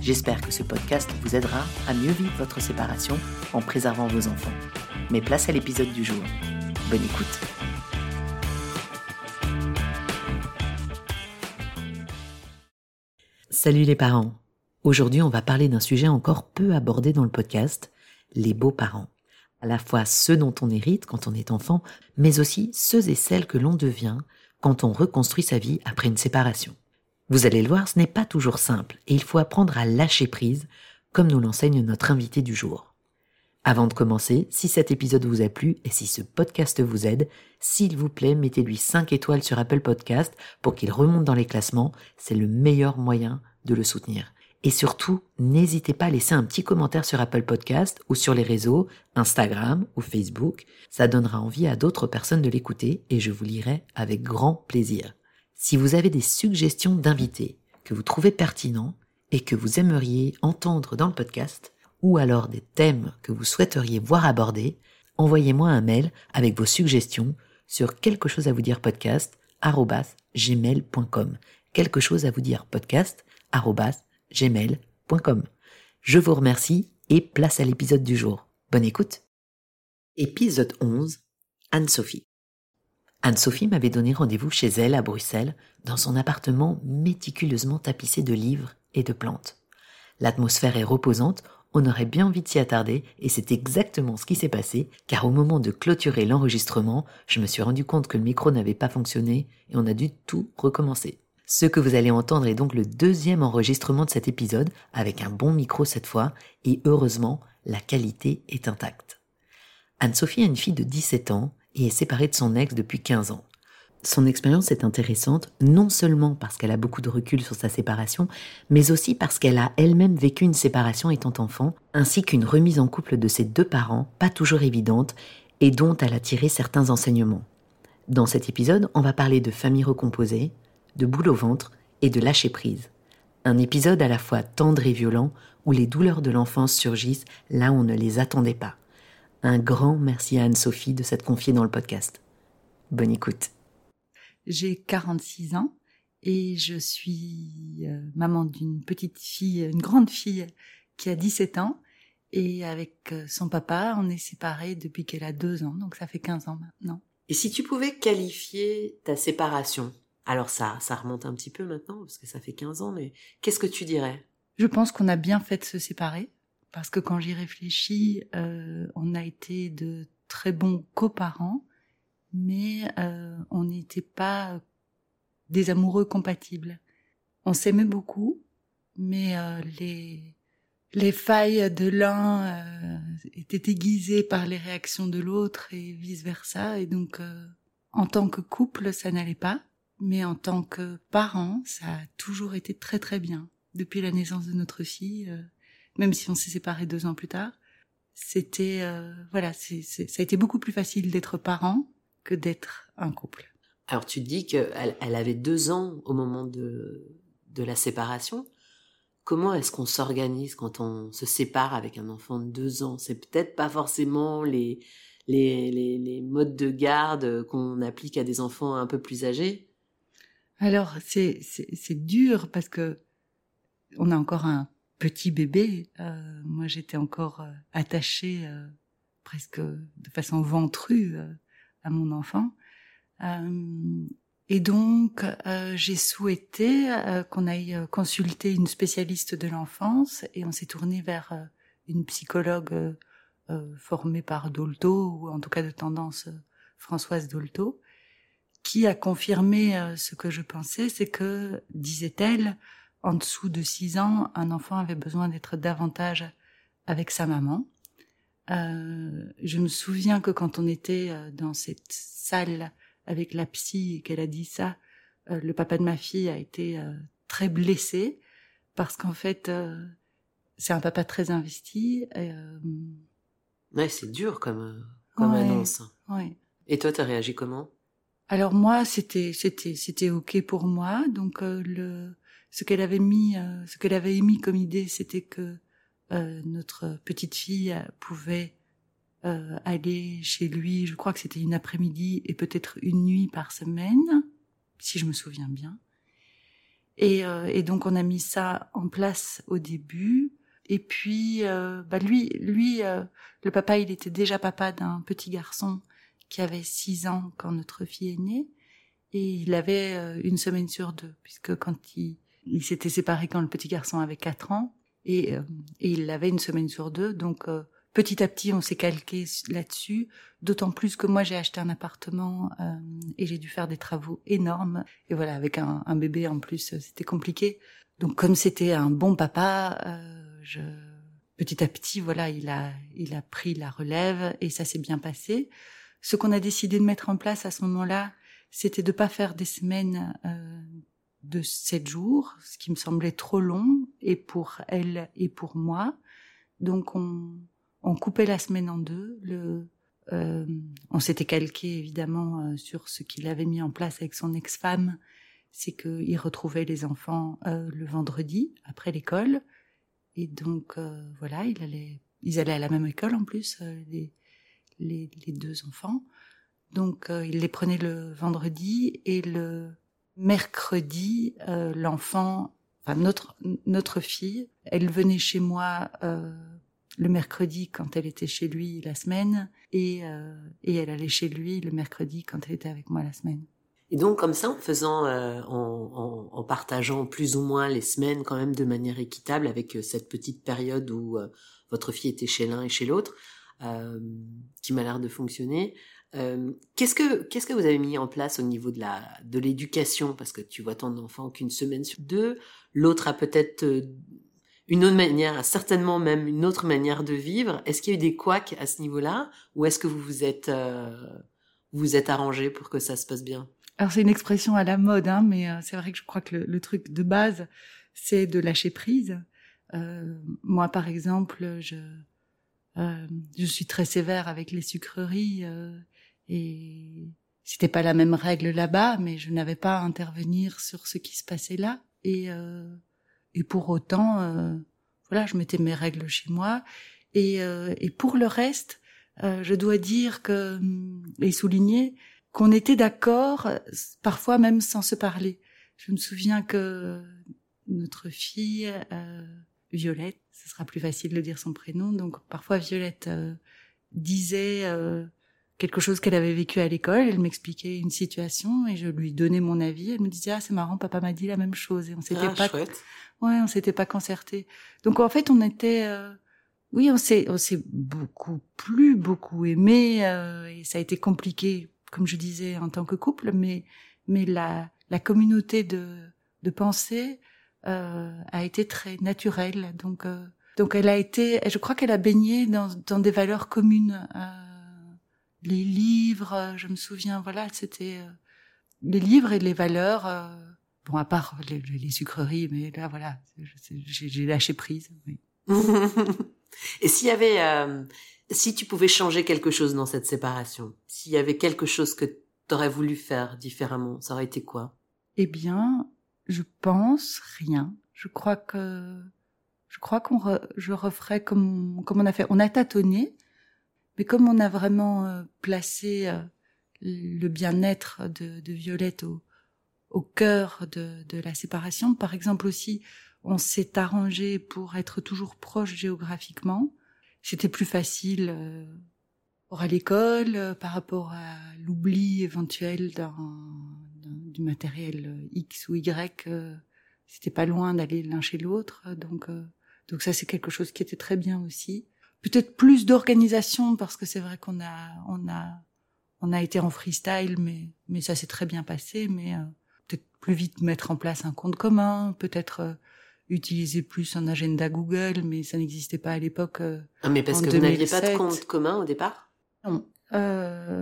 J'espère que ce podcast vous aidera à mieux vivre votre séparation en préservant vos enfants. Mais place à l'épisode du jour. Bonne écoute. Salut les parents. Aujourd'hui, on va parler d'un sujet encore peu abordé dans le podcast, les beaux-parents. À la fois ceux dont on hérite quand on est enfant, mais aussi ceux et celles que l'on devient quand on reconstruit sa vie après une séparation. Vous allez le voir, ce n'est pas toujours simple et il faut apprendre à lâcher prise, comme nous l'enseigne notre invité du jour. Avant de commencer, si cet épisode vous a plu et si ce podcast vous aide, s'il vous plaît, mettez-lui 5 étoiles sur Apple Podcast pour qu'il remonte dans les classements, c'est le meilleur moyen de le soutenir. Et surtout, n'hésitez pas à laisser un petit commentaire sur Apple Podcast ou sur les réseaux, Instagram ou Facebook. Ça donnera envie à d'autres personnes de l'écouter et je vous lirai avec grand plaisir. Si vous avez des suggestions d'invités que vous trouvez pertinents et que vous aimeriez entendre dans le podcast, ou alors des thèmes que vous souhaiteriez voir abordés, envoyez-moi un mail avec vos suggestions sur quelque chose à vous dire podcast gmail.com quelque chose à vous dire podcast gmail.com Je vous remercie et place à l'épisode du jour. Bonne écoute. Épisode 11 Anne-Sophie. Anne-Sophie m'avait donné rendez-vous chez elle à Bruxelles, dans son appartement méticuleusement tapissé de livres et de plantes. L'atmosphère est reposante, on aurait bien envie de s'y attarder, et c'est exactement ce qui s'est passé, car au moment de clôturer l'enregistrement, je me suis rendu compte que le micro n'avait pas fonctionné, et on a dû tout recommencer. Ce que vous allez entendre est donc le deuxième enregistrement de cet épisode, avec un bon micro cette fois, et heureusement, la qualité est intacte. Anne-Sophie a une fille de 17 ans, et est séparée de son ex depuis 15 ans. Son expérience est intéressante non seulement parce qu'elle a beaucoup de recul sur sa séparation, mais aussi parce qu'elle a elle-même vécu une séparation étant enfant, ainsi qu'une remise en couple de ses deux parents, pas toujours évidente, et dont elle a tiré certains enseignements. Dans cet épisode, on va parler de famille recomposée, de boule au ventre et de lâcher prise. Un épisode à la fois tendre et violent où les douleurs de l'enfance surgissent là où on ne les attendait pas. Un grand merci à Anne-Sophie de s'être confiée dans le podcast. Bonne écoute. J'ai 46 ans et je suis euh, maman d'une petite fille, une grande fille qui a 17 ans. Et avec euh, son papa, on est séparés depuis qu'elle a deux ans, donc ça fait 15 ans maintenant. Et si tu pouvais qualifier ta séparation, alors ça, ça remonte un petit peu maintenant, parce que ça fait 15 ans, mais qu'est-ce que tu dirais? Je pense qu'on a bien fait de se séparer parce que quand j'y réfléchis, euh, on a été de très bons coparents, mais euh, on n'était pas des amoureux compatibles. On s'aimait beaucoup, mais euh, les les failles de l'un euh, étaient aiguisées par les réactions de l'autre et vice versa, et donc euh, en tant que couple, ça n'allait pas, mais en tant que parents, ça a toujours été très très bien depuis la naissance de notre fille. Même si on s'est séparés deux ans plus tard, c'était euh, voilà, c'est, ça a été beaucoup plus facile d'être parent que d'être un couple. Alors tu dis qu'elle elle avait deux ans au moment de, de la séparation. Comment est-ce qu'on s'organise quand on se sépare avec un enfant de deux ans? C'est peut-être pas forcément les, les, les, les modes de garde qu'on applique à des enfants un peu plus âgés. Alors c'est, c'est, c'est dur parce que on a encore un petit bébé, euh, moi j'étais encore euh, attachée euh, presque de façon ventrue euh, à mon enfant. Euh, et donc j'ai souhaité qu'on aille consulter une spécialiste de l'enfance et on s'est tourné vers une psychologue formée par Dolto, ou en tout cas de tendance Françoise Dolto, qui a confirmé ce que je pensais, c'est que, disait-elle, en dessous de 6 ans, un enfant avait besoin d'être davantage avec sa maman. Euh, je me souviens que quand on était dans cette salle avec la psy et qu'elle a dit ça, euh, le papa de ma fille a été euh, très blessé parce qu'en fait, euh, c'est un papa très investi. Et, ouais, c'est dur comme, comme annonce. Ouais. Et toi, t'as réagi comment? Alors moi, c'était c'était c'était ok pour moi. Donc le ce qu'elle avait mis, ce qu'elle avait émis comme idée, c'était que notre petite fille pouvait euh, aller chez lui, je crois que c'était une après-midi et peut-être une nuit par semaine, si je me souviens bien. Et, euh, et, donc on a mis ça en place au début. Et puis, euh, bah lui, lui, euh, le papa, il était déjà papa d'un petit garçon qui avait six ans quand notre fille est née, et il avait euh, une semaine sur deux, puisque quand il, il s'était séparé quand le petit garçon avait quatre ans, et, et il avait une semaine sur deux, donc petit à petit, on s'est calqué là-dessus. D'autant plus que moi, j'ai acheté un appartement euh, et j'ai dû faire des travaux énormes. Et voilà, avec un, bébé en plus, euh, c'était compliqué. Donc, comme c'était un bon papa, euh, je... petit à petit, voilà, il a, il a pris la relève et ça s'est bien passé. Ce qu'on a décidé de mettre en place à ce moment-là, c'était de pas faire des semaines de sept jours, ce qui me semblait trop long, et pour elle et pour moi. Donc, on, on coupait la semaine en deux. Le, euh, on s'était calqué évidemment euh, sur ce qu'il avait mis en place avec son ex-femme, c'est qu'il retrouvait les enfants euh, le vendredi après l'école, et donc voilà, ils allaient à la même école en plus, les, deux enfants. Donc il les prenait le vendredi et le mercredi, l'enfant, enfin notre notre fille, elle venait chez moi le mercredi quand elle était chez lui la semaine et, euh, et elle allait chez lui le mercredi quand elle était avec moi la semaine. Et donc comme ça, en faisant, euh, en, en, partageant plus ou moins les semaines quand même de manière équitable avec euh, cette petite période où votre fille était chez l'un et chez l'autre, qui m'a l'air de fonctionner. qu'est-ce que que vous avez mis en place au niveau de la de l'éducation? Parce que tu vois ton enfant qu'une semaine sur deux, l'autre a peut-être une autre manière, certainement même une autre manière de vivre. Est-ce qu'il y a eu des couacs à ce niveau-là, ou est-ce que vous vous êtes euh, vous êtes arrangé pour que ça se passe bien? Alors c'est une expression à la mode, hein, mais euh, c'est vrai que je crois que le, truc de base, c'est de lâcher prise. Euh, moi, par exemple, je je suis très sévère avec les sucreries et c'était pas la même règle là-bas, mais je n'avais pas à intervenir sur ce qui se passait là et et pour autant, euh, voilà, je mettais mes règles chez moi. Et, euh, et pour le reste, euh, je dois dire que et souligner qu'on était d'accord, parfois même sans se parler. Je me souviens que notre fille Violette, ce sera plus facile de dire son prénom, donc parfois Violette disait quelque chose qu'elle avait vécu à l'école, elle m'expliquait une situation et je lui donnais mon avis. Elle me disait ah c'est marrant, papa m'a dit la même chose et on s'était ah, pas chouette. Ouais, on s'était pas concerté. Donc en fait, on était, euh, oui, on s'est, on s'est beaucoup plus, beaucoup aimé, euh, et ça a été compliqué, comme je disais, en tant que couple, mais mais la la communauté de de pensée euh, a été très naturelle. Donc donc elle a été, je crois qu'elle a baigné dans dans des valeurs communes. les livres, je me souviens, voilà, c'était les livres et les valeurs Bon, à part les, sucreries, mais là, voilà, j'ai lâché prise. Oui. Et s'il y avait, euh, si tu pouvais changer quelque chose dans cette séparation, s'il y avait quelque chose que tu aurais voulu faire différemment, ça aurait été quoi? Eh bien, je pense rien. Je crois que, je crois qu'on, je referais comme, comme on a fait. On a tâtonné, mais comme on a vraiment euh, placé euh, le bien-être de, Violette au, cœur de, de la séparation. Par exemple aussi, on s'est arrangé pour être toujours proche géographiquement. C'était plus facile euh, à l'école euh, par rapport à l'oubli éventuel du matériel euh, X ou Y. Euh, C'était pas loin d'aller l'un chez l'autre, donc donc ça c'est quelque chose qui était très bien aussi. peut-être plus d'organisation parce que c'est vrai qu'on a on a on a été en freestyle mais mais ça s'est très bien passé mais euh, peut-être plus vite mettre en place un compte commun peut-être euh, utiliser plus un agenda Google mais ça n'existait pas à l'époque euh, ah, mais parce que vous n'aviez pas de compte commun au départ? Non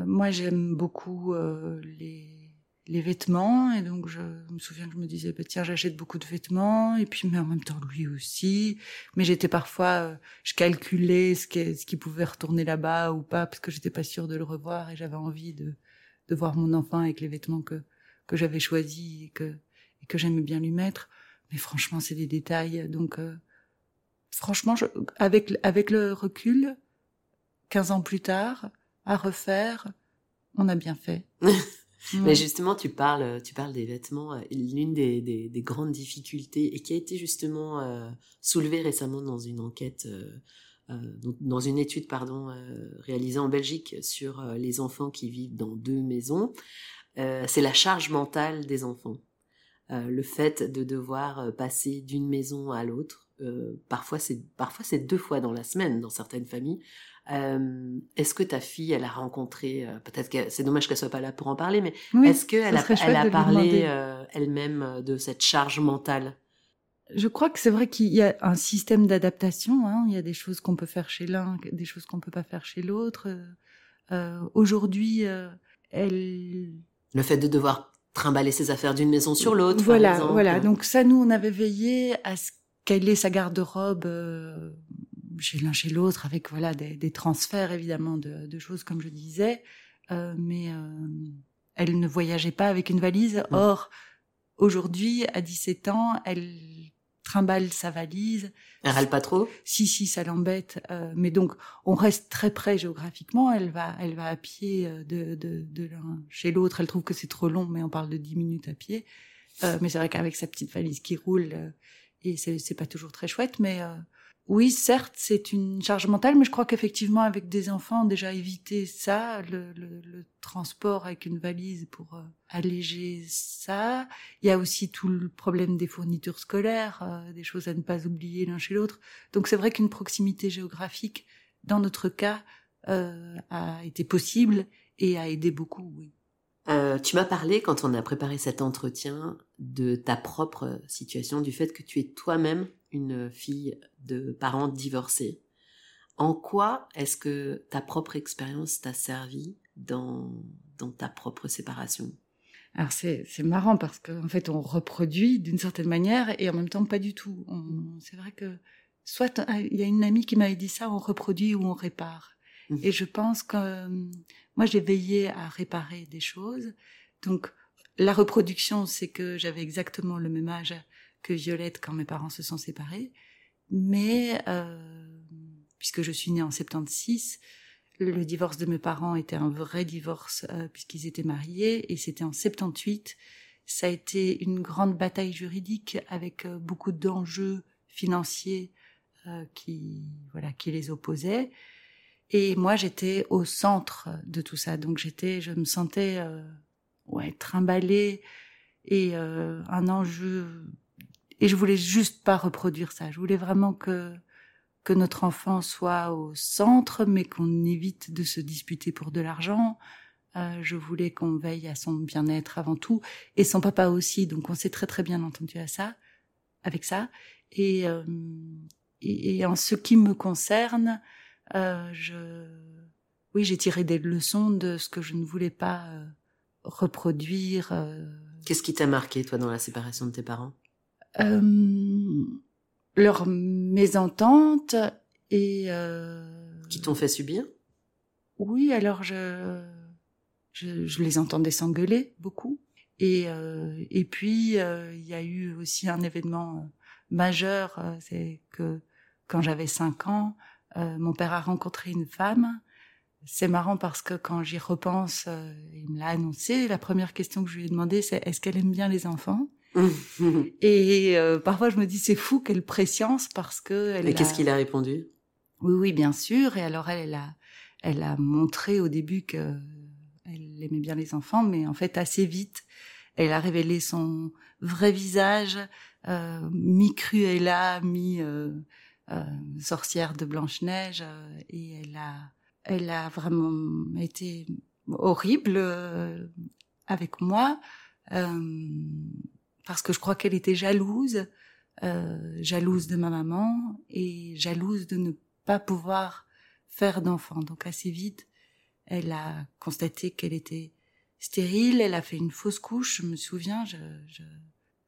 moi j'aime beaucoup les les vêtements et donc je me souviens que je me disais bah, tiens j'achète beaucoup de vêtements et puis mais en même temps lui aussi. Mais j'étais parfois euh, je calculais ce qui ce qui pouvait retourner là-bas ou pas parce que j'étais pas sûre de le revoir et j'avais envie de de voir mon enfant avec les vêtements que que j'avais choisis et que et que j'aimais bien lui mettre. Mais franchement c'est des détails. Donc euh, franchement je, avec avec le recul 15 ans plus tard à refaire on a bien fait Mais justement, tu parles, tu parles des vêtements. Euh, l'une des, des, des, grandes difficultés et qui a été justement euh, soulevée récemment dans une enquête, euh, euh dans une étude pardon euh, réalisée en Belgique sur les enfants qui vivent dans deux maisons, c'est la charge mentale des enfants. le fait de devoir passer d'une maison à l'autre. parfois, c'est parfois c'est deux fois dans la semaine dans certaines familles. Euh, est-ce que ta fille, elle a rencontré, euh, peut-être que c'est dommage qu'elle soit pas là pour en parler, mais est-ce qu'elle a, elle a parlé euh, elle-même de cette charge mentale? Je crois que c'est vrai qu'il y a un système d'adaptation. Hein. Il y a des choses qu'on peut faire chez l'un, des choses qu'on peut pas faire chez l'autre. Aujourd'hui, elle. Le fait de devoir trimballer ses affaires d'une maison sur l'autre. Voilà, voilà. Donc ça, nous, on avait veillé à ce qu'elle ait sa garde-robe chez l'un chez l'autre avec voilà des, des, transferts évidemment de, de, choses comme je disais. Euh, mais euh, elle ne voyageait pas avec une valise. Or aujourd'hui à 17 ans elle trimballe sa valise. Elle râle pas trop? Si si ça l'embête euh, mais donc on reste très près géographiquement. Elle va elle va à pied de de, de l'un chez l'autre. Elle trouve que c'est trop long mais on parle de 10 minutes à pied. Euh, mais c'est vrai qu'avec sa petite valise qui roule euh, et c'est c'est pas toujours très chouette mais oui, certes, c'est une charge mentale, mais je crois qu'effectivement, avec des enfants, déjà éviter ça, le, transport avec une valise pour euh, alléger ça. Il y a aussi tout le problème des fournitures scolaires, euh, des choses à ne pas oublier l'un chez l'autre. Donc c'est vrai qu'une proximité géographique, dans notre cas, euh, a été possible et a aidé beaucoup, oui. Tu m'as parlé, quand on a préparé cet entretien, de ta propre situation, du fait que tu es toi-même une fille de parents divorcés. En quoi est-ce que ta propre expérience t'a servi dans, dans ta propre séparation? Alors c'est marrant parce qu'en fait on reproduit d'une certaine manière et en même temps pas du tout. C'est vrai que soit il y a une amie qui m'avait dit ça, on reproduit ou on répare. Mmh. Et je pense que moi j'ai veillé à réparer des choses. Donc la reproduction, c'est que j'avais exactement le même âge que Violette quand mes parents se sont séparés. Mais euh, puisque je suis née en 76, le divorce de mes parents était un vrai divorce euh, puisqu'ils étaient mariés et c'était en 78. Ça a été une grande bataille juridique avec euh, beaucoup d'enjeux financiers qui voilà qui les opposaient. Et moi j'étais au centre de tout ça, donc j'étais, je me sentais ouais trimballée et un enjeu et je voulais juste pas reproduire ça. Je voulais vraiment que que notre enfant soit au centre, mais qu'on évite de se disputer pour de l'argent. Euh, je voulais qu'on veille à son bien-être avant tout, et son papa aussi. Donc on s'est très très bien entendu à ça, avec ça. Et, euh, et, en ce qui me concerne, euh, je, oui, j'ai tiré des leçons de ce que je ne voulais pas euh, reproduire. Euh. Qu'est-ce qui t'a marqué toi dans la séparation de tes parents? Euh, leur mésentente et euh, qui t'ont fait subir? Oui, alors je, je, je les entendais s'engueuler beaucoup et euh, et puis euh, il y a eu aussi un événement majeur, c'est que quand j'avais cinq ans, mon père a rencontré une femme. C'est marrant parce que quand j'y repense, il me l'a annoncé. La première question que je lui ai demandé, c'est est-ce qu'elle aime bien les enfants? et euh, parfois, je me dis, c'est fou quelle préscience parce que. Elle et qu'est-ce qu'il a répondu? Oui, oui, bien sûr. Et alors, elle, elle a, elle a montré au début que elle aimait bien les enfants, mais en fait, assez vite, elle a révélé son vrai visage, euh, mi-cruella, mi, euh, sorcière de Blanche Neige et elle a elle a vraiment été horrible avec moi parce que je crois qu'elle était jalouse, jalouse de ma maman et jalouse de ne pas pouvoir faire d'enfant. Donc assez vite, elle a constaté qu'elle était stérile, elle a fait une fausse couche, je me souviens, je, je...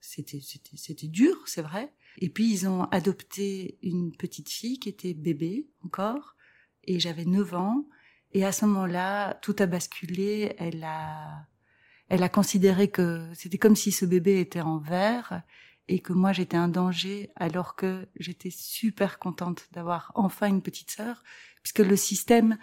c'était c'était c'était dur, c'est vrai. Et puis ils ont adopté une petite fille qui était bébé encore et j'avais 9 ans et à ce moment-là, tout a basculé, elle a elle a considéré que c'était comme si ce bébé était en verre et que moi j'étais un danger alors que j'étais super contente d'avoir enfin une petite sœur puisque le système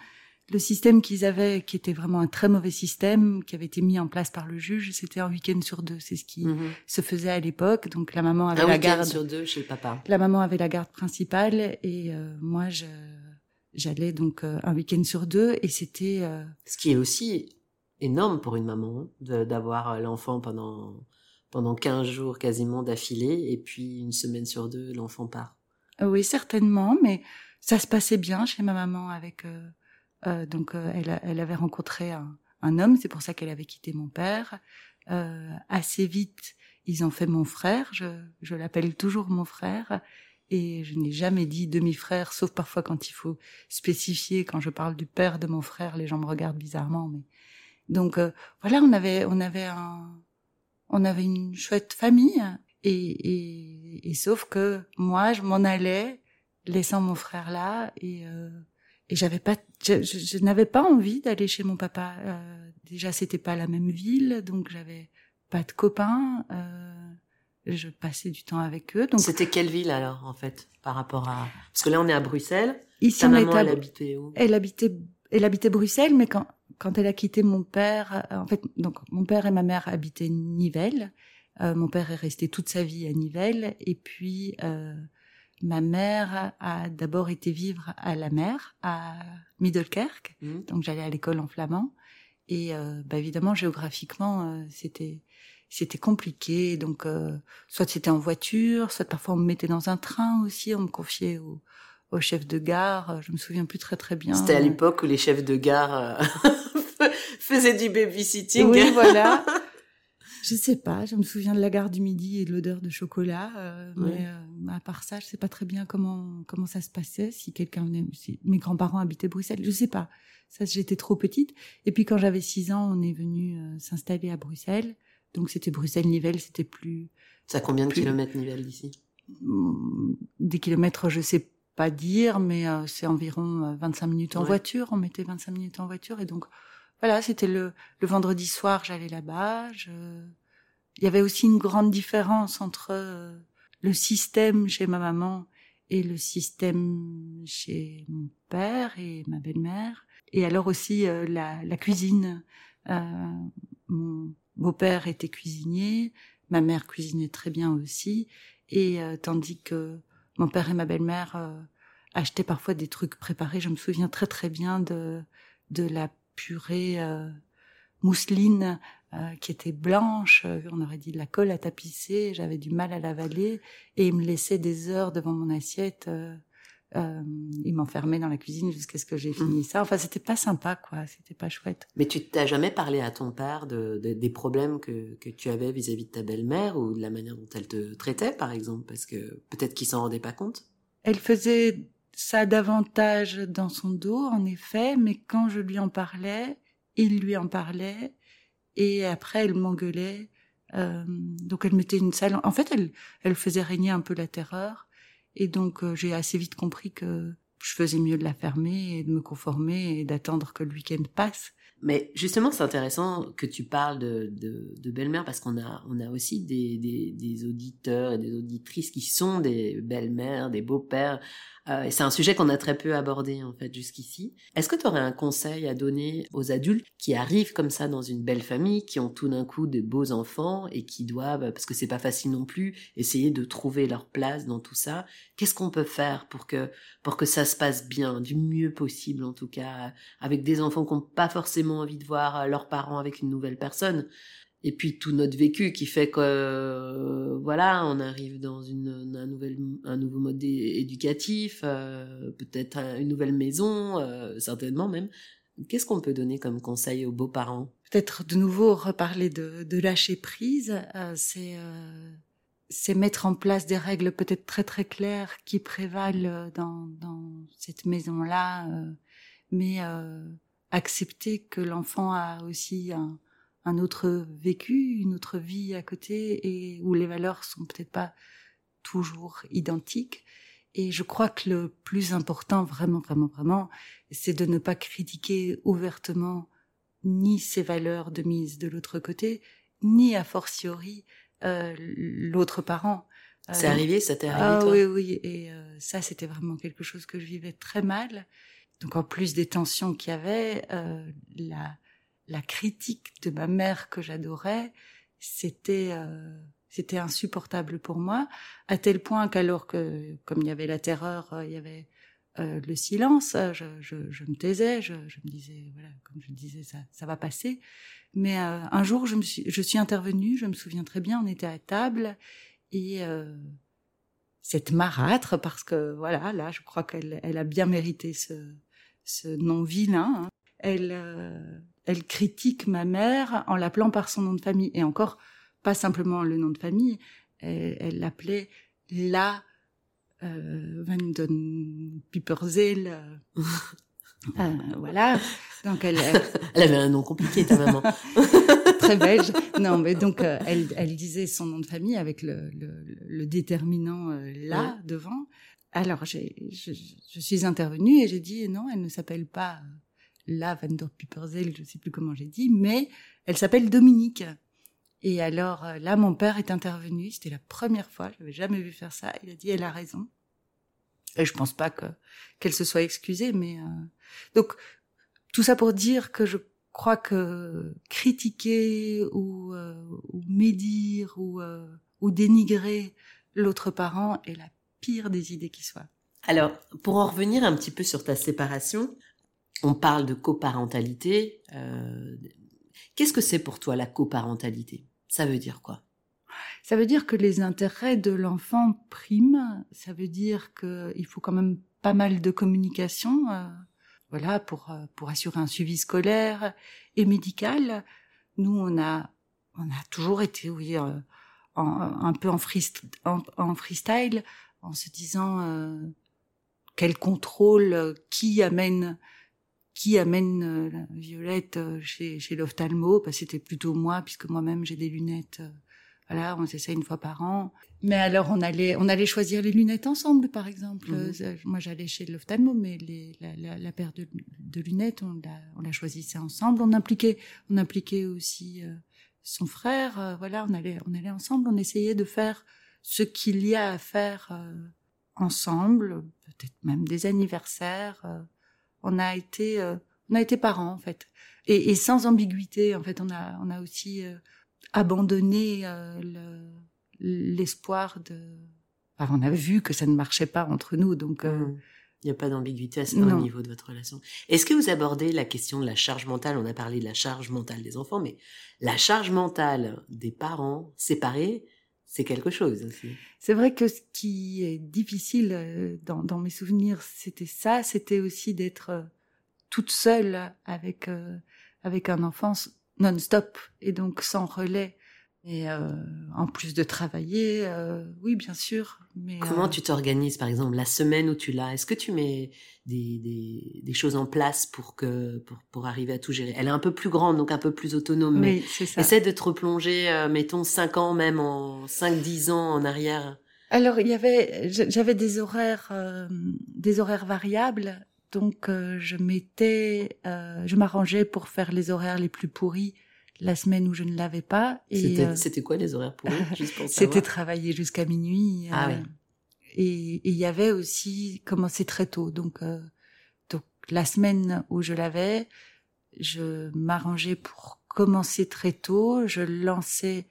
le système qu'ils avaient, qui était vraiment un très mauvais système, qui avait été mis en place par le juge, c'était un week-end sur deux. C'est ce qui mhm. se faisait à l'époque. Donc la maman avait la garde sur deux chez le papa. La maman avait la garde principale et euh, moi je j'allais donc euh, un week-end sur deux et c'était. Euh, ce qui est aussi énorme pour une maman d'avoir l'enfant pendant pendant 15 jours quasiment d'affilée et puis une semaine sur deux l'enfant part. Oui certainement, mais ça se passait bien chez ma maman avec euh, donc euh, elle, elle, avait rencontré un, un homme, c'est pour ça qu'elle avait quitté mon père. Euh, assez vite, ils ont fait mon frère. Je, je l'appelle toujours mon frère. Et je n'ai jamais dit demi-frère, sauf parfois quand il faut spécifier. Quand je parle du père de mon frère, les gens me regardent bizarrement. Mais donc voilà, on avait, on avait un, on avait une chouette famille. Et, et, et sauf que moi, je m'en allais, laissant mon frère là. Et et j'avais pas je, je, n'avais pas envie d'aller chez mon papa euh, déjà c'était pas la même ville donc j'avais pas de copains euh, je passais du temps avec eux donc c'était quelle ville alors en fait par rapport à parce que là on est à Bruxelles ici Ta maman, elle habitait où? elle habitait elle habitait Bruxelles mais quand quand elle a quitté mon père euh, en fait donc mon père et ma mère habitaient Nivelles euh, mon père est resté toute sa vie à Nivelles et puis euh, ma mère a d'abord été vivre à la mer, à Middelkerk, mmh. donc j'allais à l'école en flamand. Et euh, bah évidemment, géographiquement, euh, c'était c'était compliqué. Donc, euh, soit c'était en voiture, soit parfois on me mettait dans un train aussi. On me confiait au, au chef de gare. Je me souviens plus très très bien. C'était à l'époque où les chefs de gare faisaient du babysitting. Oui, voilà. Je sais pas, je me souviens de la gare du midi et de l'odeur de chocolat, euh, mais euh, à part ça, je sais pas très bien comment comment ça se passait. Si quelqu'un venait, si mes grands-parents habitaient Bruxelles, je sais pas. Ça, j'étais trop petite. Et puis quand j'avais six ans, on est venu euh, s'installer à Bruxelles. Donc c'était Bruxelles-Nivelles, c'était plus. Ça combien de kilomètres Nivelles d'ici? Hmm, Des kilomètres, je sais pas dire, mais c'est environ 25 minutes en voiture. On mettait 25 minutes en voiture et donc voilà, c'était le, le vendredi soir, j'allais là-bas. Je... Il y avait aussi une grande différence entre euh, le système chez ma maman et le système chez mon père et ma belle-mère. Et alors aussi euh, la, la, cuisine. Euh, mon beau-père était cuisinier, ma mère cuisinait très bien aussi. Et euh, tandis que mon père et ma belle-mère achetaient parfois des trucs préparés, je me souviens très très bien de de la purée euh, mousseline euh, qui était blanche, euh, on aurait dit de la colle à tapisser, j'avais du mal à l'avaler, et il me laissait des heures devant mon assiette. il m'enfermait dans la cuisine jusqu'à ce que j'ai fini mmh. ça. Enfin, c'était pas sympa, quoi. C'était pas chouette. Mais tu t'as jamais parlé à ton père de, des problèmes que, que tu avais vis-à-vis -vis de ta belle-mère ou de la manière dont elle te traitait, par exemple, parce que peut-être qu'il s'en rendait pas compte. Elle faisait ça davantage dans son dos, en effet, mais quand je lui en parlais, il lui en parlait, et après elle m'engueulait. Euh, donc elle mettait une salle. En fait, elle, elle faisait régner un peu la terreur, et donc euh, j'ai assez vite compris que je faisais mieux de la fermer et de me conformer et d'attendre que le week-end passe. Mais justement, c'est intéressant que tu parles de, de, belle-mère parce qu'on a, on a aussi des, des, des, auditeurs et des auditrices qui sont des belles-mères, des beaux-pères. Euh, c'est un sujet qu'on a très peu abordé en fait jusqu'ici. Est-ce que tu aurais un conseil à donner aux adultes qui arrivent comme ça dans une belle famille, qui ont tout d'un coup de beaux enfants et qui doivent, parce que c'est pas facile non plus, essayer de trouver leur place dans tout ça? Qu'est-ce qu'on peut faire pour que pour que ça se passe bien, du mieux possible en tout cas, avec des enfants qui n'ont pas forcément envie de voir leurs parents avec une nouvelle personne? Et puis tout notre vécu qui fait que voilà on arrive dans une un nouvel un nouveau mode éducatif peut-être une nouvelle maison certainement même. Qu'est-ce qu'on peut donner comme conseil aux beaux-parents? Peut-être de nouveau reparler de, lâcher prise c'est c'est mettre en place des règles peut-être très très claires qui prévalent dans, dans cette maison-là, euh, mais euh, accepter que l'enfant a aussi un, un, autre vécu, une autre vie à côté, et où les valeurs sont peut-être pas toujours identiques. Et je crois que le plus important, vraiment, vraiment, vraiment, c'est de ne pas critiquer ouvertement ni ces valeurs de mise de l'autre côté, ni a fortiori euh, l'autre parent. C'est euh, arrivé, ça t'est arrivé ah, toi Oui, oui, et euh, ça c'était vraiment quelque chose que je vivais très mal. Donc en plus des tensions qu'il y avait, la, la critique de ma mère que j'adorais, c'était c'était insupportable pour moi, à tel point qu'alors que, comme il y avait la terreur, il y avait le silence, je, me taisais, je, me disais, voilà, comme je disais, ça, va passer. Mais euh, un jour, je, me suis, je suis intervenue, je me souviens très bien, on était à table et euh, cette marâtre, parce que voilà, là, je crois qu'elle elle a bien mérité ce, nom vilain. Hein. Elle, euh, elle critique ma mère en l'appelant par son nom de famille et encore pas simplement le nom de famille. Elle l'appelait la euh, Van den. Euh, voilà. Donc elle, elle avait un nom compliqué ta maman. très belge. Non, mais donc euh, elle, elle disait son nom de famille avec le, le, le déterminant euh, là devant. Alors je, je, suis intervenue et j'ai dit non, elle ne s'appelle pas la Van der Pipperzel, je sais plus comment j'ai dit, mais elle s'appelle Dominique. Et alors là, mon père est intervenu. C'était la première fois, je n'avais jamais vu faire ça. Il a dit elle a raison. Et je pense pas que qu'elle se soit excusée, mais donc tout ça pour dire que je crois que critiquer ou, euh, médire ou, euh, ou dénigrer l'autre parent est la pire des idées qui soit. Alors, pour en revenir un petit peu sur ta séparation, on parle de coparentalité. Euh, Qu'est-ce que c'est pour toi la coparentalité? Ça veut dire quoi? Ça veut dire que les intérêts de l'enfant priment. Ça veut dire qu'il faut quand même pas mal de communication. Euh, voilà, pour, euh, pour assurer un suivi scolaire et médical. Nous, on a, on a toujours été, oui, un peu en, freestyle, en se disant quel contrôle, qui amène, qui amène Violette chez, chez l'ophtalmo. Bah, c'était plutôt moi, puisque moi-même j'ai des lunettes voilà, on ça une fois par an. Mais alors, on allait, on allait choisir les lunettes ensemble, par exemple. Mhm. Euh, moi, j'allais chez l'ophtalmo, mais les, la, la, la, paire de, de lunettes, on la, on la choisissait ensemble. On impliquait, on impliquait aussi euh, son frère. Euh, voilà, on allait, on allait ensemble. On essayait de faire ce qu'il y a à faire ensemble, peut-être même des anniversaires. On a été, on a été parents en fait, et, et, sans ambiguïté. En fait, on a, on a aussi abandonner euh, l'espoir de. on a vu que ça ne marchait pas entre nous, donc. Euh, mmh. Il n'y a pas d'ambiguïté à ce niveau de votre relation. Est-ce que vous abordez la question de la charge mentale? On a parlé de la charge mentale des enfants, mais la charge mentale des parents séparés, c'est quelque chose aussi. C'est vrai que ce qui est difficile euh, dans, mes souvenirs, c'était ça, c'était aussi d'être toute seule avec avec un enfant non-stop et donc sans relais. Et euh, en plus de travailler, euh, oui, bien sûr. Mais comment euh, tu t'organises, par exemple, la semaine où tu l'as? Est-ce que tu mets des, des, des, choses en place pour que pour, pour arriver à tout gérer? Elle est un peu plus grande, donc un peu plus autonome. Mais ça. essaie de te replonger, mettons, 5 ans même, en 5-10 ans en arrière. Alors, il y avait, j'avais des horaires, des horaires variables donc je mettais, je m'arrangeais pour faire les horaires les plus pourris la semaine où je ne l'avais pas. C'était euh, quoi les horaires pourris C'était travailler jusqu'à minuit. Ah, oui. Et il y avait aussi commencer très tôt. Donc donc la semaine où je l'avais, je m'arrangeais pour commencer très tôt. Je lançais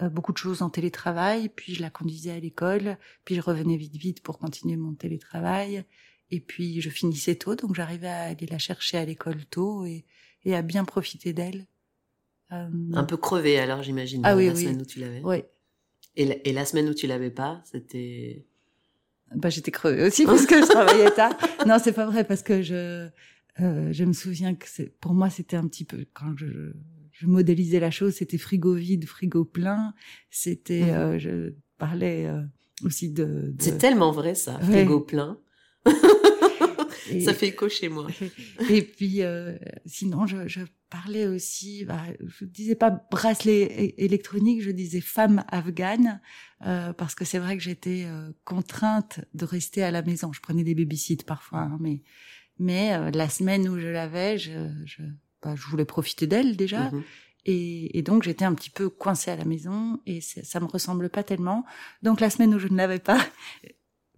beaucoup de choses en télétravail, puis je la conduisais à l'école, puis je revenais vite vite pour continuer mon télétravail. Et puis je finissais tôt, donc j'arrivais à aller la chercher à l'école tôt et, et à bien profiter d'elle Un peu crevé alors, j'imagine, ah, oui, la oui. semaine où tu l'avais. Oui. Et la, et la semaine où tu l'avais pas, c'était. Bah, j'étais crevée aussi parce que je travaillais tard. Non, c'est pas vrai parce que je, euh, je me souviens que c'est, pour moi, c'était un petit peu quand je, je modélisais la chose, c'était frigo vide, frigo plein. C'était, Mhm. euh, je parlais euh, aussi de. de- C'est tellement vrai ça, Ouais. frigo plein. Et- Ça fait écho chez moi. Et puis, euh, sinon, je, je parlais aussi, bah, je disais pas bracelet électronique, je disais femme afghane, euh, parce que c'est vrai que j'étais euh, contrainte de rester à la maison. Je prenais des babysites parfois, hein, mais mais euh, la semaine où je l'avais, je, je, bah, je voulais profiter d'elle déjà. Mhm. Et, et donc j'étais un petit peu coincée à la maison et ça me ressemble pas tellement. Donc la semaine où je ne l'avais pas,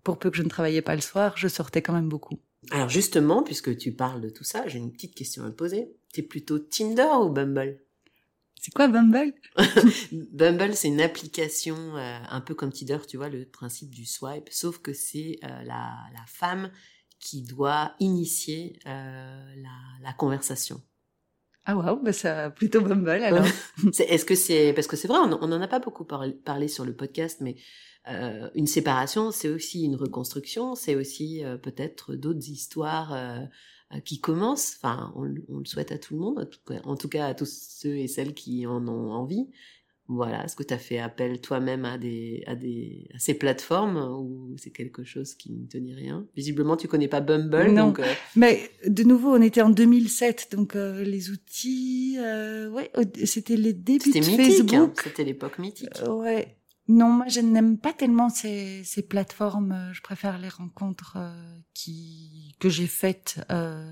pour peu que je ne travaillais pas le soir, je sortais quand même beaucoup. Alors justement, puisque tu parles de tout ça, j'ai une petite question à te poser. T'es plutôt Tinder ou Bumble? C'est quoi Bumble? Bumble, c'est une application euh, un peu comme Tinder, tu vois, le principe du swipe, sauf que c'est euh, la, la femme qui doit initier euh, la, la conversation. Ah waouh, bah ça plutôt Bumble alors. Est-ce que c'est parce que c'est vrai, on on en a pas beaucoup parlé sur le podcast, mais euh, une séparation, c'est aussi une reconstruction, c'est aussi euh, peut-être d'autres histoires euh, euh, qui commencent. Enfin, on, le- on le souhaite à tout le monde, en tout, cas, à tous ceux et celles qui en ont envie. Voilà, est-ce que tu as fait appel toi-même à des à des à ces plateformes ou c'est quelque chose qui ne te dit rien? Visiblement, tu connais pas Bumble, Non. donc euh, Mais de nouveau, on était en 2007, donc euh, les outils, euh, ouais, c'était les débuts de mythique. hein, Facebook. C'était l'époque mythique. Ouais. Non, moi je n'aime pas tellement ces, ces plateformes. euh, Je préfère les rencontres euh, qui que j'ai faites, euh,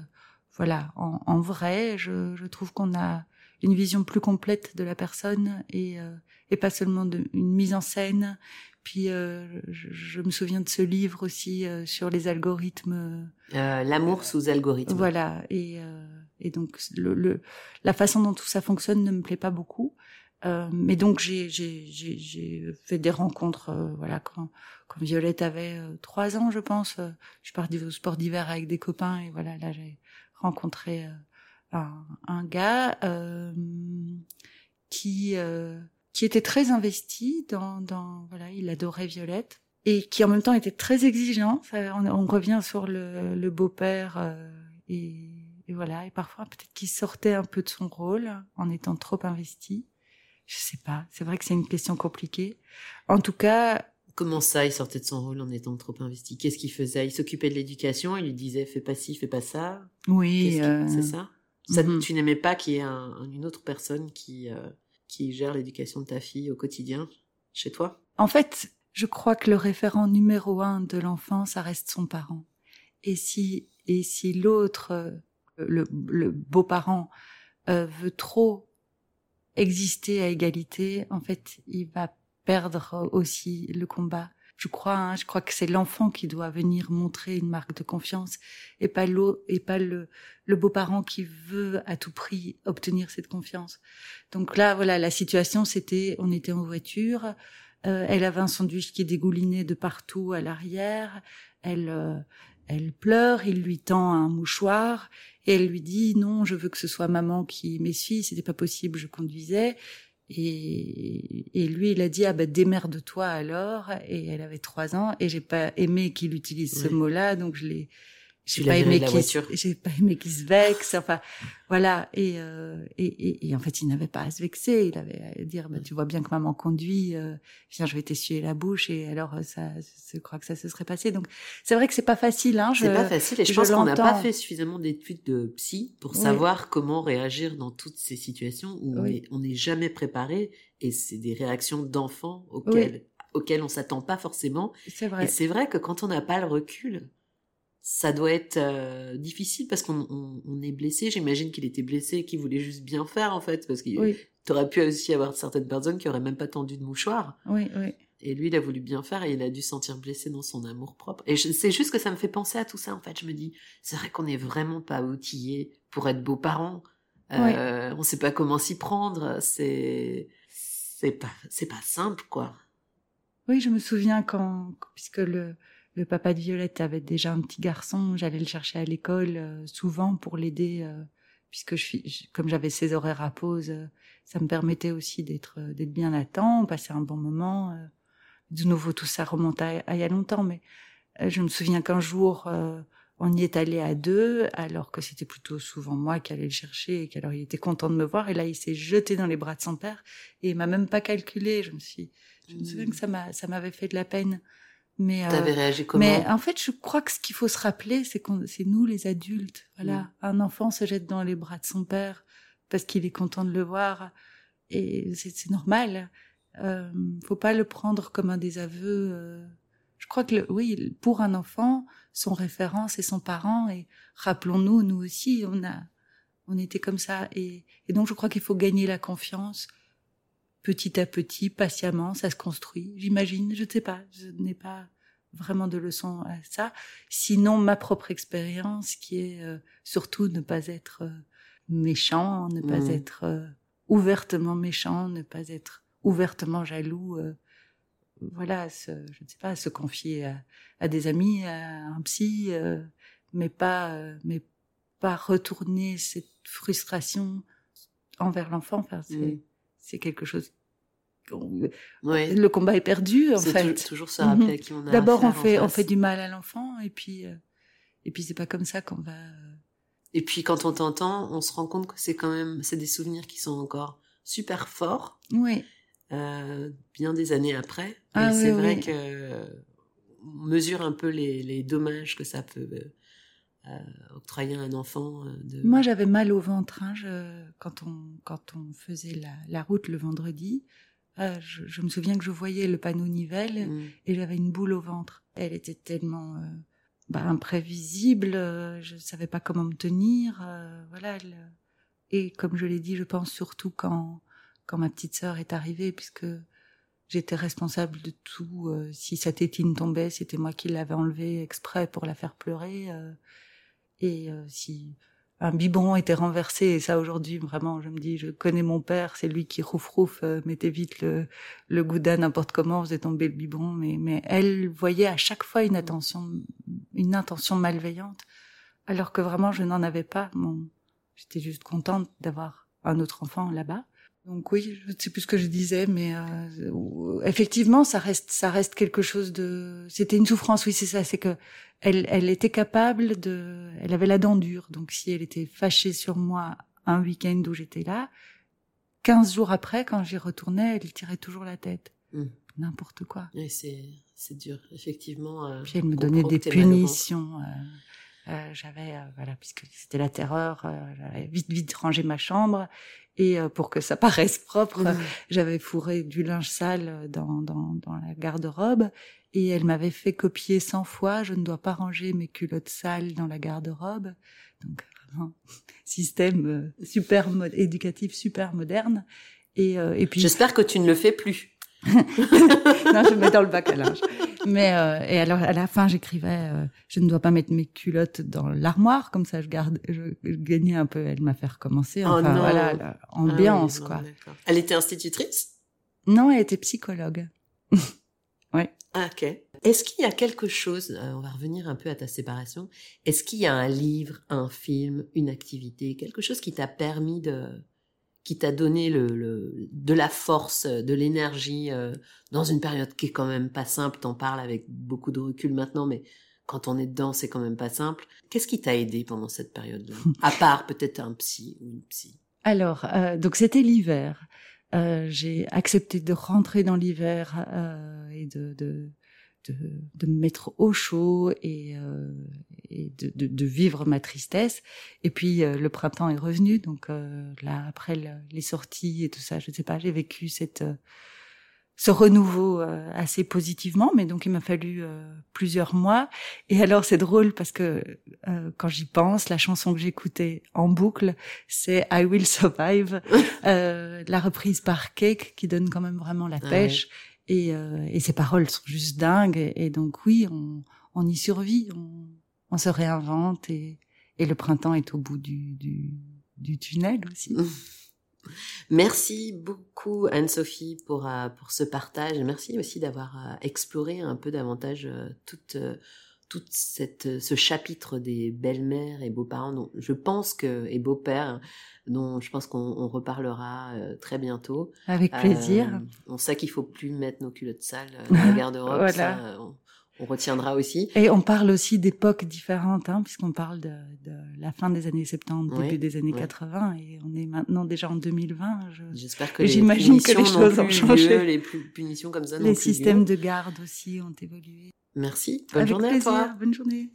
voilà, en, en vrai. Je, je trouve qu'on a une vision plus complète de la personne et euh, et pas seulement de, une mise en scène. Puis euh, je, je me souviens de ce livre aussi euh, sur les algorithmes. Euh, L'amour sous algorithme. Voilà, et, euh, et donc le, le, la façon dont tout ça fonctionne ne me plaît pas beaucoup. Euh, mais donc j'ai fait des rencontres, euh, voilà, quand quand Violette avait euh, trois ans, je pense. euh, je partie au sport d'hiver avec des copains et voilà, là j'ai rencontré un, un gars qui qui était très investi dans dans voilà, il adorait Violette et qui en même temps était très exigeant. Ça, on, on revient sur le, le beau-père euh, et, et voilà. Et parfois peut-être qu'il sortait un peu de son rôle en étant trop investi. Je sais pas. C'est vrai que c'est une question compliquée. En tout cas, Comment ça, il sortait de son rôle en étant trop investi? Qu'est-ce qu'il faisait? Il s'occupait de l'éducation, il lui disait fais pas ci, fais pas ça. oui, euh, C'est ça, ça mhm. Tu n'aimais pas qu'il y ait un- une autre personne qui, euh, qui gère l'éducation de ta fille au quotidien chez toi? En fait, je crois que le référent numéro un de l'enfant, ça reste son parent. Et si et si l'autre, euh, le, le beau-parent, euh, veut trop exister à égalité, en fait, il va perdre aussi le combat. Je crois, hein, je crois que c'est l'enfant qui doit venir montrer une marque de confiance et pas l'au- et pas le, le beau-parent qui veut à tout prix obtenir cette confiance. Donc là, voilà, la situation, c'était, on était en voiture, euh, elle avait un sandwich qui dégoulinait de partout à l'arrière. Elle, euh, elle pleure, il lui tend un mouchoir et elle lui dit non, je veux que ce soit maman qui m'essuie. C'était pas possible, je conduisais. Et, et lui, il a dit ah ben démerde-toi alors. Et elle avait trois ans et j'ai pas aimé qu'il utilise ce mot-là, donc je l'ai. J'ai pas aimé qu'il j'ai pas aimé qu'il se vexe. Enfin, voilà. Et, euh, et, et, et en fait, il n'avait pas à se vexer. Il avait à dire, bah, tu vois bien que maman conduit. Euh, viens, je vais t'essuyer la bouche. Et alors, euh, ça, je crois que ça se serait passé. Donc, c'est vrai que c'est pas facile. Hein, C'est pas facile et je, je pense qu'on n'a pas fait suffisamment d'études de psy pour Oui. savoir comment réagir dans toutes ces situations où on Oui. est- on n'est jamais préparé et c'est des réactions d'enfants auxquelles, auxquelles on s'attend pas forcément. C'est Et vrai. c'est vrai que quand on n'a pas le recul, ça doit être euh, difficile parce qu'on on, on est blessé. J'imagine qu'il était blessé et qu'il voulait juste bien faire en fait parce qu'il Oui, t'aurais pu aussi avoir certaines personnes qui auraient même pas tendu de mouchoir. oui, oui. Et lui, il a voulu bien faire et il a dû se sentir blessé dans son amour propre. Et c'est juste que ça me fait penser à tout ça, en fait. Je me dis, c'est vrai qu'on n'est vraiment pas outillés pour être beaux-parents. Euh, On sait pas comment s'y prendre. C'est, c'est pas, c'est pas simple, quoi. Oui, je me souviens quand, puisque le, le papa de Violette avait déjà un petit garçon, j'allais le chercher à l'école euh, souvent pour l'aider euh, puisque je comme j'avais ces horaires à pause, ça me permettait aussi d'être d'être bien à temps, passer un bon moment. De nouveau, tout ça remonte à, il y a longtemps, mais je me souviens qu'un jour, on y est allé à deux, alors que c'était plutôt souvent moi qui allais le chercher et qu'alors il était content de me voir. Et là, il s'est jeté dans les bras de son père et il m'a même pas calculé. Je me suis, je me souviens que ça m'a, ça m'avait fait de la peine. Mais, euh, T'avais réagi comment? Mais en fait, je crois que ce qu'il faut se rappeler, c'est qu'on, c'est nous les adultes. Voilà, mm. un enfant se jette dans les bras de son père parce qu'il est content de le voir et c'est, c'est normal. Euh, faut pas le prendre comme un désaveu. Euh, je crois que oui, pour un enfant, son référent, c'est son parent. Et rappelons-nous, nous aussi, on a, on était comme ça. Et, donc, je crois qu'il faut gagner la confiance petit à petit, patiemment. Ça se construit, j'imagine. Je ne sais pas. Je n'ai pas vraiment de leçon à ça. Sinon, ma propre expérience, qui est euh, surtout ne pas être euh, méchant, ne pas mmh. être euh, ouvertement méchant, ne pas être ouvertement jaloux voilà, je ne sais pas, se confier à, des amis, à un psy, euh, mais pas, euh, mais pas retourner cette frustration envers l'enfant. Enfin, c'est, c'est quelque chose. Le combat est perdu en fait. C'est toujours ça rappeler mhm. qui on a D'abord, on fait, on fait du mal à l'enfant, et puis, euh, et puis c'est pas comme ça qu'on va. Et puis quand on t'entend, on se rend compte que c'est quand même, c'est des souvenirs qui sont encore super forts. Oui. Euh, bien des années après. Ah, c'est vrai que on mesure un peu les, les dommages que ça peut euh, octroyer à un enfant. Euh, de... Moi, j'avais mal au ventre hein, je, quand, on, quand on faisait la, la route le vendredi. Euh, je, je, me souviens que je voyais le panneau Nivelle mm. et j'avais une boule au ventre. Elle était tellement bah, imprévisible, je ne savais pas comment me tenir. voilà. Et comme je l'ai dit, je pense surtout quand quand ma petite sœur est arrivée, puisque j'étais responsable de tout. Euh, si sa tétine tombait, c'était moi qui l'avais enlevée exprès pour la faire pleurer. Euh, et euh, si un biberon était renversé, et ça aujourd'hui vraiment, je me dis, je connais mon père, c'est lui qui rouf rouf mettait vite le, le gouda n'importe comment, faisait tomber le biberon, mais mais elle voyait à chaque fois une attention, une intention malveillante, alors que vraiment je n'en avais pas. Bon, j'étais juste contente d'avoir un autre enfant là-bas. Donc oui, je ne sais plus ce que je disais, mais euh, effectivement, ça reste, ça reste quelque chose de. C'était une souffrance, oui, c'est ça. C'est que elle, elle était capable de. Elle avait la dent dure. Donc si elle était fâchée sur moi un week-end où j'étais là, quinze jours après, quand j'y retournais, elle tirait toujours la tête. Hmm. N'importe quoi. Oui, c'est c'est dur, effectivement. Euh, Puis elle me donnait des punitions. Euh, euh, j'avais voilà puisque c'était la terreur j'avais vite vite rangé ma chambre et euh, pour que ça paraisse propre, j'avais fourré du linge sale dans, dans, dans la garde-robe et elle m'avait fait copier 100 fois je ne dois pas ranger mes culottes sales dans la garde-robe. Donc vraiment système euh, super éducatif super moderne. Et, euh, et puis j'espère que tu ne le fais plus. non, je mets dans le bac à linge. Mais euh, et alors à la fin, j'écrivais euh, je ne dois pas mettre mes culottes dans l'armoire comme ça je garde je, gagnais un peu elle m'a fait recommencer oh enfin voilà ah ambiance quoi. Elle était institutrice? Non, elle était psychologue. ouais. Ah, OK. Est-ce qu'il y a quelque chose euh, on va revenir un peu à ta séparation. Est-ce qu'il y a un livre, un film, une activité, quelque chose qui t'a permis de qui t'a donné le, de la force, de l'énergie euh, dans une période qui est quand même pas simple. T'en parles avec beaucoup de recul maintenant, mais quand on est dedans, c'est quand même pas simple. Qu'est-ce qui t'a aidé pendant cette période-là? À part peut-être un psy ou une psy. Alors, euh, donc c'était l'hiver. Euh, j'ai accepté de rentrer dans l'hiver et de, de de, de, me mettre au chaud et, euh, et de, de, de, vivre ma tristesse. Et puis euh, le printemps est revenu, donc euh, là après les sorties et tout ça, je ne sais pas, j'ai vécu cette euh, ce renouveau assez positivement, mais donc il m'a fallu plusieurs mois. Et alors c'est drôle parce que quand j'y pense, la chanson que j'écoutais en boucle, c'est I Will Survive, la reprise par Cake qui donne quand même vraiment la ah pêche. Et, euh, ces paroles sont juste dingues. Et, donc oui, on, on y survit, on, on, se réinvente et, et le printemps est au bout du, du, du tunnel aussi. Merci beaucoup Anne-Sophie pour, euh, pour ce partage. Merci aussi d'avoir euh, exploré un peu davantage toute tout cette, ce chapitre des belles-mères et beaux-parents, dont je pense que, et beaux-pères, dont je pense qu'on reparlera euh, très bientôt. Avec plaisir. Euh, on sait qu'il faut plus mettre nos culottes sales dans la garde-robe. voilà on retiendra aussi. Et on parle aussi d'époques différentes, hein, puisqu'on parle de, de, la fin des années 70, début des années 80, et on est maintenant déjà en 2020. J'espère que j'imagine que les choses ont changé. les punitions comme ça. Les systèmes de garde aussi ont évolué. Merci. Bonne journée à toi. Bonne journée.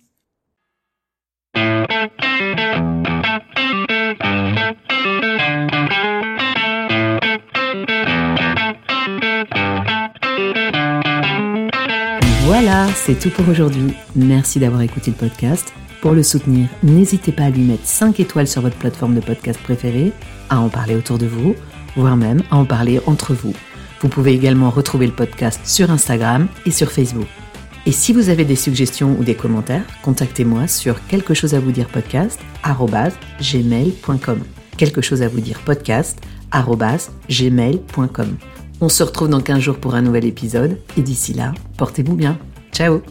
Voilà, c'est tout pour aujourd'hui. Merci d'avoir écouté le podcast. Pour le soutenir, n'hésitez pas à lui mettre 5 étoiles sur votre plateforme de podcast préférée, à en parler autour de vous, voire même à en parler entre vous. Vous pouvez également retrouver le podcast sur Instagram et sur Facebook. Et si vous avez des suggestions ou des commentaires, contactez-moi sur quelque chose à vous dire podcast gmail.com. Quelque chose à vous dire podcast gmail.com. On se retrouve dans 15 jours pour un nouvel épisode et d'ici là, portez-vous bien. Ciao